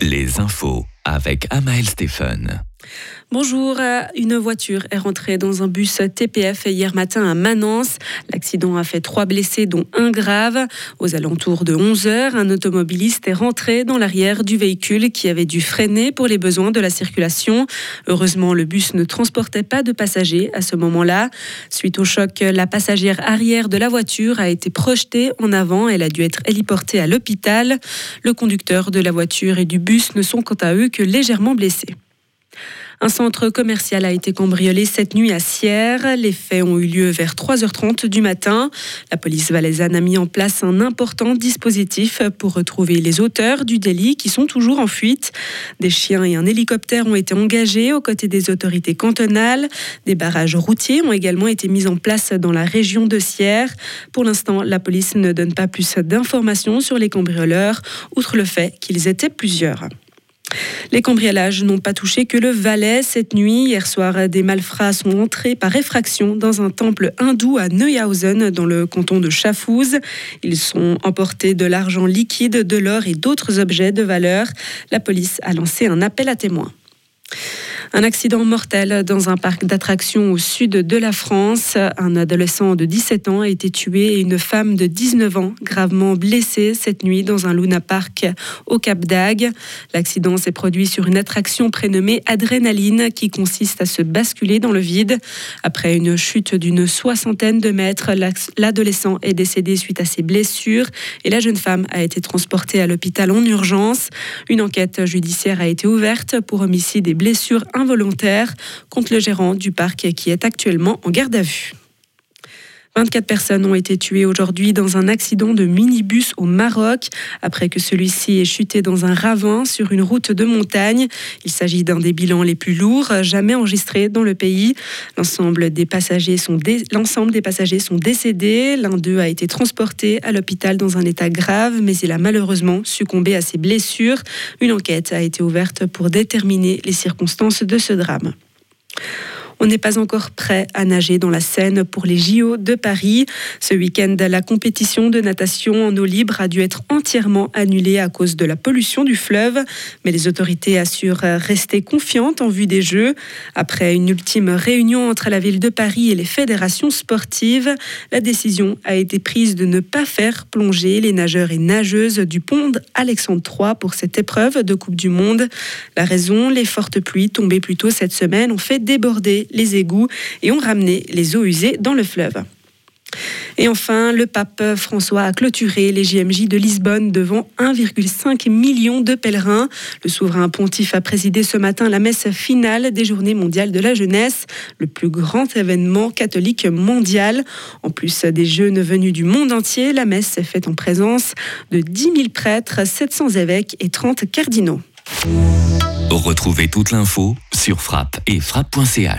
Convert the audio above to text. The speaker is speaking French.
les infos avec Amael Stephen. Bonjour, une voiture est rentrée dans un bus TPF hier matin à Manance. L'accident a fait trois blessés, dont un grave. Aux alentours de 11 heures, un automobiliste est rentré dans l'arrière du véhicule qui avait dû freiner pour les besoins de la circulation. Heureusement, le bus ne transportait pas de passagers à ce moment-là. Suite au choc, la passagère arrière de la voiture a été projetée en avant. Elle a dû être héliportée à l'hôpital. Le conducteur de la voiture et du bus ne sont quant à eux que légèrement blessés. Un centre commercial a été cambriolé cette nuit à Sierre. Les faits ont eu lieu vers 3h30 du matin. La police valaisanne a mis en place un important dispositif pour retrouver les auteurs du délit qui sont toujours en fuite. Des chiens et un hélicoptère ont été engagés aux côtés des autorités cantonales. Des barrages routiers ont également été mis en place dans la région de Sierre. Pour l'instant, la police ne donne pas plus d'informations sur les cambrioleurs, outre le fait qu'ils étaient plusieurs. Les cambriolages n'ont pas touché que le Valais cette nuit. Hier soir, des malfrats sont entrés par effraction dans un temple hindou à Neuhausen, dans le canton de Chafouz. Ils sont emportés de l'argent liquide, de l'or et d'autres objets de valeur. La police a lancé un appel à témoins. Un accident mortel dans un parc d'attractions au sud de la France. Un adolescent de 17 ans a été tué et une femme de 19 ans gravement blessée cette nuit dans un Luna Park au Cap d'Agde. L'accident s'est produit sur une attraction prénommée Adrénaline qui consiste à se basculer dans le vide. Après une chute d'une soixantaine de mètres, l'adolescent est décédé suite à ses blessures et la jeune femme a été transportée à l'hôpital en urgence. Une enquête judiciaire a été ouverte pour homicide et blessures involontaire contre le gérant du parc qui est actuellement en garde à vue. 24 personnes ont été tuées aujourd'hui dans un accident de minibus au Maroc, après que celui-ci ait chuté dans un ravin sur une route de montagne. Il s'agit d'un des bilans les plus lourds jamais enregistrés dans le pays. L'ensemble des passagers sont, L'ensemble des passagers sont décédés. L'un d'eux a été transporté à l'hôpital dans un état grave, mais il a malheureusement succombé à ses blessures. Une enquête a été ouverte pour déterminer les circonstances de ce drame. On n'est pas encore prêt à nager dans la Seine pour les JO de Paris. Ce week-end, la compétition de natation en eau libre a dû être entièrement annulée à cause de la pollution du fleuve. Mais les autorités assurent rester confiantes en vue des Jeux. Après une ultime réunion entre la ville de Paris et les fédérations sportives, la décision a été prise de ne pas faire plonger les nageurs et nageuses du pont Alexandre III pour cette épreuve de Coupe du Monde. La raison, les fortes pluies tombées plus tôt cette semaine ont fait déborder les égouts et ont ramené les eaux usées dans le fleuve. Et enfin, le pape François a clôturé les JMJ de Lisbonne devant 1,5 million de pèlerins. Le souverain pontife a présidé ce matin la messe finale des Journées mondiales de la jeunesse, le plus grand événement catholique mondial. En plus des jeunes venus du monde entier, la messe s'est faite en présence de 10 000 prêtres, 700 évêques et 30 cardinaux. Retrouvez toute l'info sur frappe et frappe.ch.